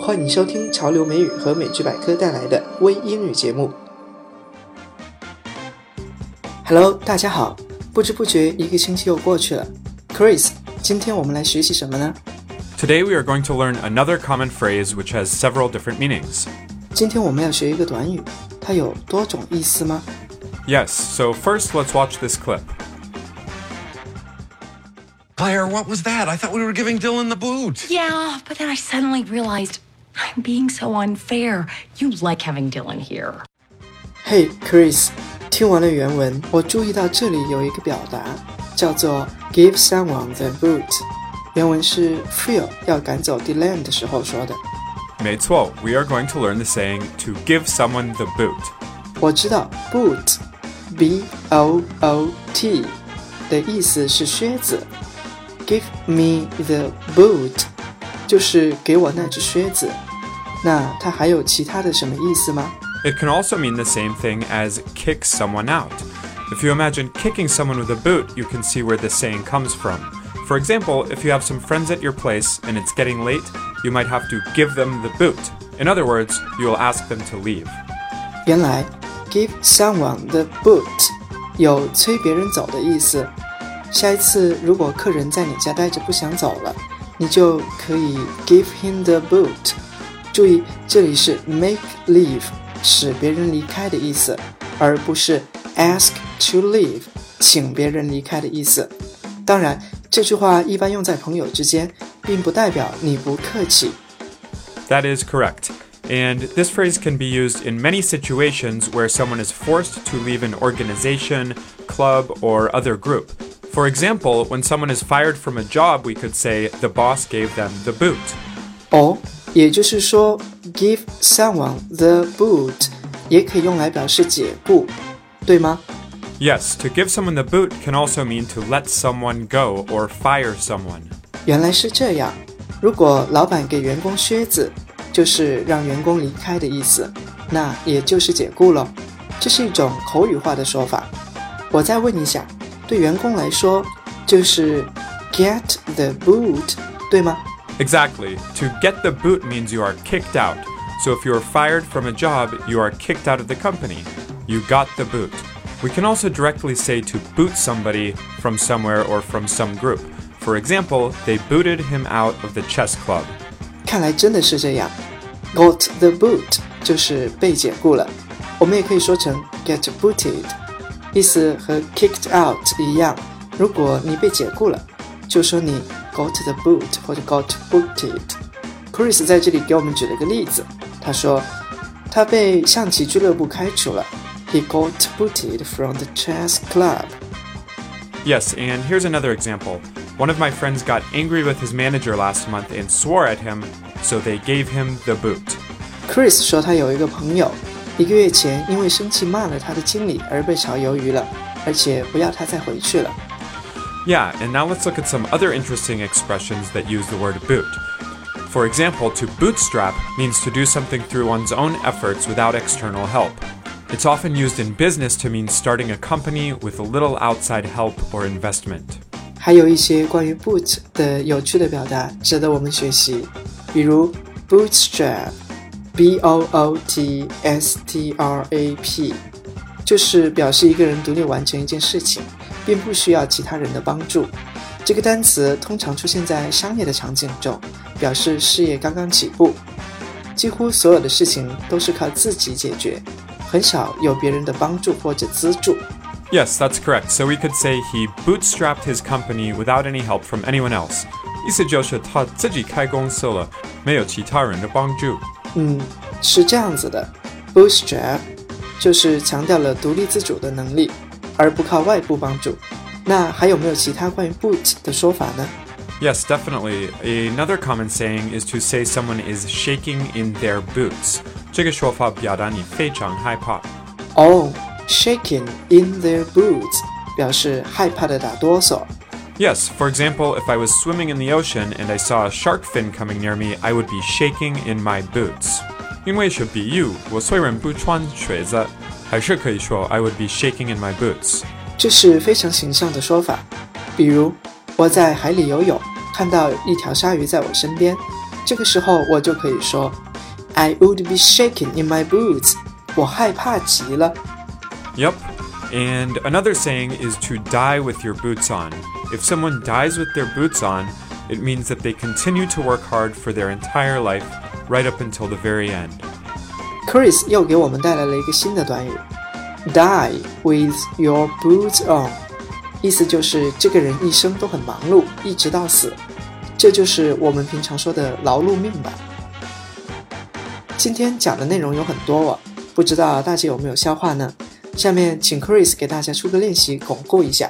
欢迎收听潮流美语和美剧百科带来的微英语节目。Hello，大家好！不知不觉一个星期又过去了。Chris，今天我们来学习什么呢？Today we are going to learn another common phrase which has several different meanings. 今天我们要学一个短语，它有多种意思吗？Yes. So first, let's watch this clip. Claire, what was that? I thought we were giving Dylan the boot. Yeah, but then I suddenly realized I'm being so unfair. You like having Dylan here. Hey, Chris，听完了原文，我注意到这里有一个表达叫做 "give someone the boot"。原文是 Phil 要赶走 Dylan 的时候说的。没错，we are going to learn the saying to give someone the boot。我知道 boot，b o o t 的意思是靴子。Give me the boot，就是给我那只靴子。 那它还有其他的什么意思吗？It can also mean the same thing as kick someone out. If you imagine kicking someone with a boot, you can see where this saying comes from. For example, if you have some friends at your place and it's getting late, you might have to give them the boot. In other words, you will ask them to leave. 原来，give someone the boot 有催别人走的意思。下一次，如果客人在你家待着不想走了，你就可以 give him the boot。 注意，这里是 make leave，使别人离开的意思，而不是 ask to leave，请别人离开的意思。当然，这句话一般用在朋友之间，并不代表你不客气。That is correct. And this phrase can be used in many situations where someone is forced to leave an organization, club, or other group. For example, when someone is fired from a job, we could say the boss gave them the boot. 哦， 也就是说，give someone the boot 也可以用来表示解雇，对吗？Yes, to give someone the boot can also mean to let someone go or fire someone. 原来是这样。如果老板给员工靴子，就是让员工离开的意思，那也就是解雇了。这是一种口语化的说法。我再问一下。对员工来说，就是 get the boot，对吗 ？Exactly. To get the boot means you are kicked out. So if you are fired from a job, you are kicked out of the company. You got the boot. We can also directly say to boot somebody from somewhere or from some group. For example, they booted him out of the chess club. 看来真的是这样。Got the boot 就是被解雇了。我们也可以说成 get booted。意思和 kicked out 一样。如果你被解雇了，就说你 got the boot 或者 got booted。Chris 在这里给我们举了个例子，他说他被象棋俱乐部开除了。He got booted from the chess club. Yes, and here's another example. One of my friends got angry with his manager last month and swore at him, so they gave him the boot. Chris 说他有一个朋友一个月前，因为生气骂了他的经理而被炒鱿鱼了，而且不要他再回去了。 Yeah, and now let's look at some other interesting expressions that use the word boot. For example, to bootstrap means to do something through one's own efforts without external help. It's often used in business to mean starting a company with a little outside help or investment. 还有一些关于 boot 的有趣的表达值得我们学习，比如 bootstrap。B O O T S T R A P，就是表示一个人独立完成一件事情， 并不需要其他人的帮助。这个单词通常出现在商业的场景中，表示事业刚刚起步，几乎所有的事情都是靠自己解决，很少有别人的帮助或者资助。Yes, that's correct. So we could say he bootstrapped his company without any help from anyone else. 意思就是他自己开公司了，没有其他人的帮助。嗯，是这样子的，bootstrap 就是强调了独立自主的能力，而不靠外部帮助。那还有没有其他关于 boot 的说法呢？Yes, definitely. Another common saying is to say someone is shaking in their boots. 这个说法表达你非常害怕。哦，shaking in their boots 表示害怕的打哆嗦。Yes, for example, if I was swimming in the ocean and I saw a shark fin coming near me, I would be shaking in my boots. 因为是比喻，我虽然不穿靴子， 还是可以说 I would be shaking in my boots。这是非常形象的说法。比如，我在海里游泳，看到一条鲨鱼在我身边， 这个时候我就可以说，I would be shaking in my boots。我害怕极了。Yep. And another saying is to die with your boots on. If someone dies with their boots on, it means that they continue to work hard for their entire life, right up until the very end. Chris 又给我们带来了一个新的短语，die with your boots on，意思就是这个人一生都很忙碌，一直到死。这就是我们平常说的劳碌命吧。今天讲的内容有很多哦，不知道大家有没有消化呢？下面请 Chris 给大家出个练习，巩固一下。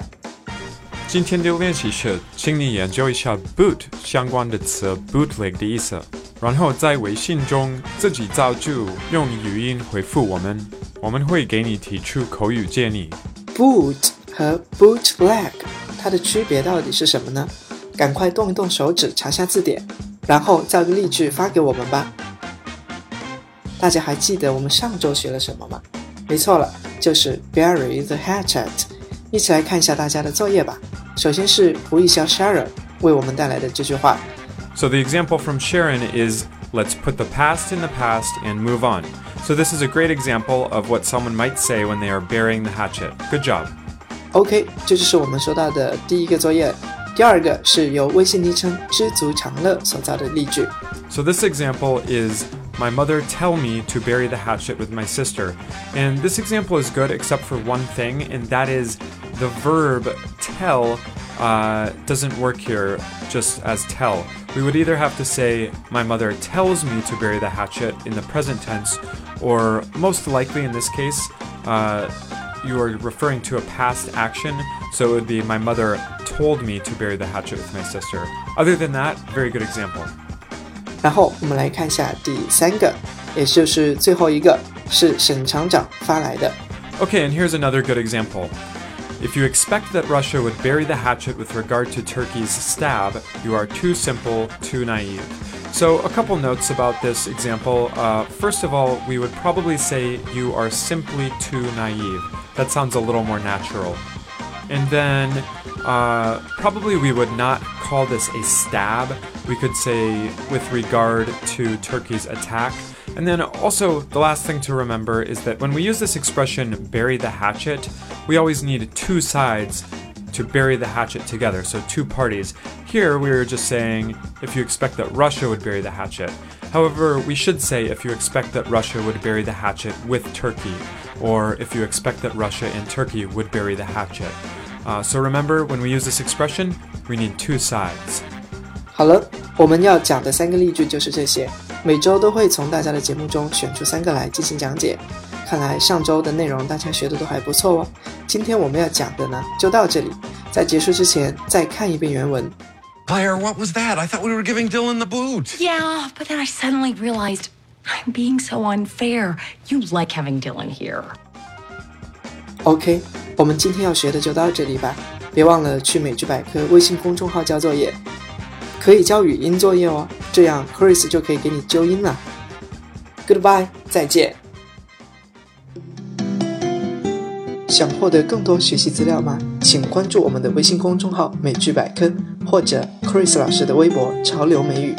今天的练习是，请你研究一下 boot 相关的词 bootleg 的意思，然后在微信中自己造句，用语音回复我们，我们会给你提出口语建议。Boot 和 bootleg 它的区别到底是什么呢？赶快动一动手指查下字典，然后造个例句发给我们吧。大家还记得我们上周学了什么吗？没错了，就是 bury the hatchet。一起来看一下大家的作业吧。首先是胡一潇 Sharon 为我们带来的这句话。So the example from Sharon is let's put the past in the past and move on. So this is a great example of what someone might say when they are burying the hatchet. Good job. OK，这就是我们收到的第一个作业。第二个是由微信昵称知足常乐所造的例句。So this example is my mother tell me to bury the hatchet with my sister. And this example is good except for one thing, and that is the verb tell uh, doesn't work here just as tell. We would either have to say, My mother tells me to bury the hatchet in the present tense, or most likely in this case, uh, you are referring to a past action, so it would be, My mother told me to bury the hatchet with my sister. Other than that, very good example. 然后我们来看一下第三个，也就是最后一个，是沈厂长发来的。Okay, and here's another good example. If you expect that Russia would bury the hatchet with regard to Turkey's stab, you are too simple, too naive. So, a couple notes about this example. Uh, first of all, we would probably say you are simply too naive. That sounds a little more natural. And then, uh, probably we would not call this a stab. We could say with regard to Turkey's attack. And then also, the last thing to remember is that when we use this expression, bury the hatchet, we always need two sides to bury the hatchet together, so two parties. Here, we are just saying if you expect that Russia would bury the hatchet. However, we should say if you expect that Russia would bury the hatchet with Turkey, or if you expect that Russia and Turkey would bury the hatchet. Uh, so remember, when we use this expression, we need two sides. 好了，我们要讲的三个例句就是这些。每周都会从大家的节目中选出三个来进行讲解。看来上周的内容大家学的都还不错哦。今天我们要讲的呢，就到这里。在结束之前，再看一遍原文。Claire, what was that? I thought we were giving Dylan the boot. Yeah, but then I suddenly realized I'm being so unfair. You like having Dylan here. OK，我们今天要学的就到这里吧。别忘了去美剧百科微信公众号交作业，可以交语音作业哦。这样 Chris 就可以给你纠音了。Goodbye，再见。想获得更多学习资料吗？请关注我们的微信公众号“美剧百科”或者 Chris 老师的微博“潮流美语”。